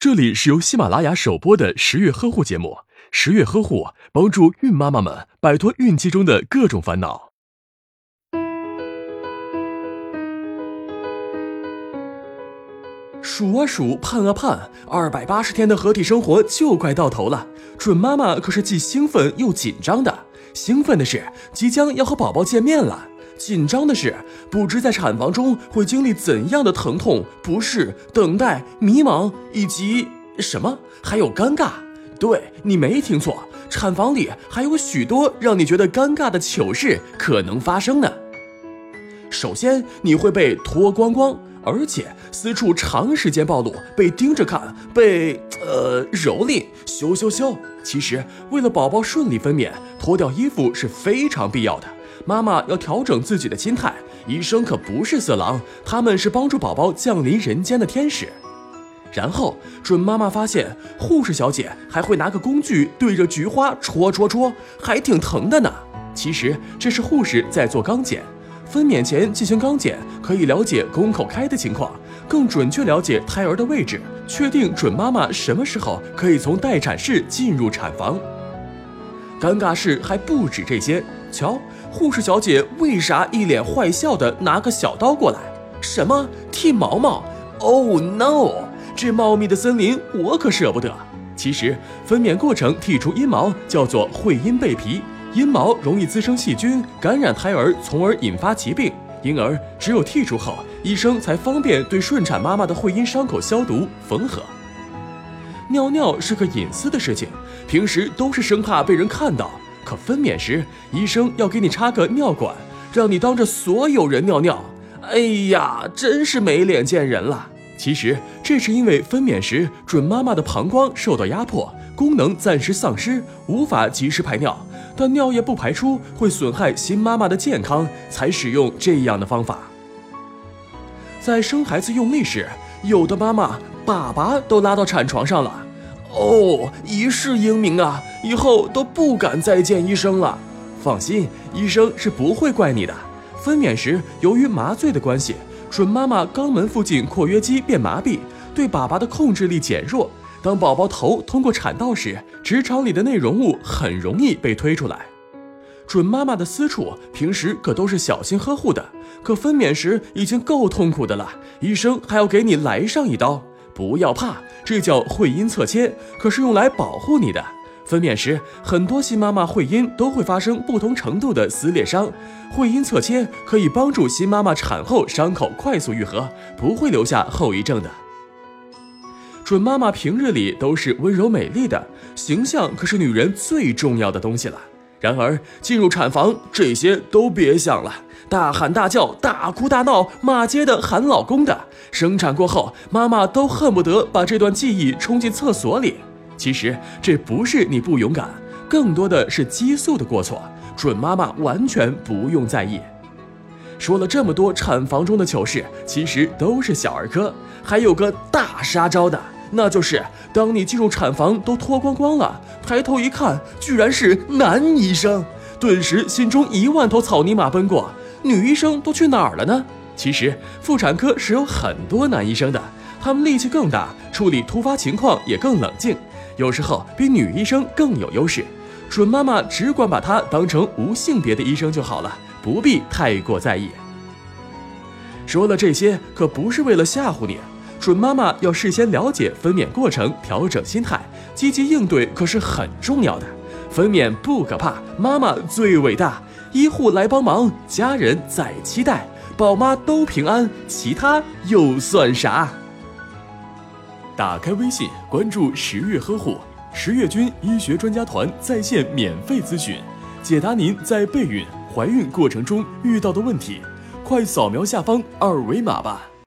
这里是由喜马拉雅首播的十月呵护节目。十月呵护帮助孕妈妈们摆脱孕期中的各种烦恼。数啊数，盼啊盼，二百八十天的合体生活就快到头了。准妈妈可是既兴奋又紧张的。兴奋的是即将要和宝宝见面了。紧张的是，不知在产房中会经历怎样的疼痛、不适、等待、迷茫，以及什么？还有尴尬。对你没听错，产房里还有许多让你觉得尴尬的糗事可能发生呢。首先，你会被脱光光，而且私处长时间暴露，被盯着看，被呃蹂躏、羞羞羞。其实，为了宝宝顺利分娩，脱掉衣服是非常必要的。妈妈要调整自己的心态，医生可不是色狼，他们是帮助宝宝降临人间的天使。然后，准妈妈发现护士小姐还会拿个工具对着菊花戳戳戳，还挺疼的呢。其实这是护士在做肛检。分娩前进行肛检，可以了解宫口开的情况，更准确了解胎儿的位置，确定准妈妈什么时候可以从待产室进入产房。尴尬事还不止这些，瞧。护士小姐为啥一脸坏笑的拿个小刀过来？什么剃毛毛？Oh no！这茂密的森林我可舍不得。其实分娩过程剔除阴毛叫做会阴备皮，阴毛容易滋生细菌，感染胎儿，从而引发疾病。因而只有剔除后，医生才方便对顺产妈妈的会阴伤口消毒缝合。尿尿是个隐私的事情，平时都是生怕被人看到。可分娩时，医生要给你插个尿管，让你当着所有人尿尿。哎呀，真是没脸见人了。其实这是因为分娩时准妈妈的膀胱受到压迫，功能暂时丧失，无法及时排尿，但尿液不排出会损害新妈妈的健康，才使用这样的方法。在生孩子用力时，有的妈妈粑粑都拉到产床上了。哦，一世英名啊！以后都不敢再见医生了。放心，医生是不会怪你的。分娩时，由于麻醉的关系，准妈妈肛门附近括约肌变麻痹，对粑粑的控制力减弱。当宝宝头通过产道时，直肠里的内容物很容易被推出来。准妈妈的私处平时可都是小心呵护的，可分娩时已经够痛苦的了，医生还要给你来上一刀。不要怕，这叫会阴侧切，可是用来保护你的。分娩时，很多新妈妈会阴都会发生不同程度的撕裂伤，会阴侧切可以帮助新妈妈产后伤口快速愈合，不会留下后遗症的。准妈妈平日里都是温柔美丽的，形象可是女人最重要的东西了。然而进入产房，这些都别想了。大喊大叫、大哭大闹、骂街的、喊老公的，生产过后，妈妈都恨不得把这段记忆冲进厕所里。其实这不是你不勇敢，更多的是激素的过错。准妈妈完全不用在意。说了这么多产房中的糗事，其实都是小儿科，还有个大杀招的。那就是当你进入产房都脱光光了，抬头一看，居然是男医生，顿时心中一万头草泥马奔过。女医生都去哪儿了呢？其实妇产科是有很多男医生的，他们力气更大，处理突发情况也更冷静，有时候比女医生更有优势。准妈妈只管把他当成无性别的医生就好了，不必太过在意。说了这些，可不是为了吓唬你。准妈妈要事先了解分娩过程，调整心态，积极应对，可是很重要的。分娩不可怕，妈妈最伟大，医护来帮忙，家人在期待，宝妈都平安，其他又算啥？打开微信，关注十月呵护，十月军医学专家团在线免费咨询，解答您在备孕、怀孕过程中遇到的问题，快扫描下方二维码吧。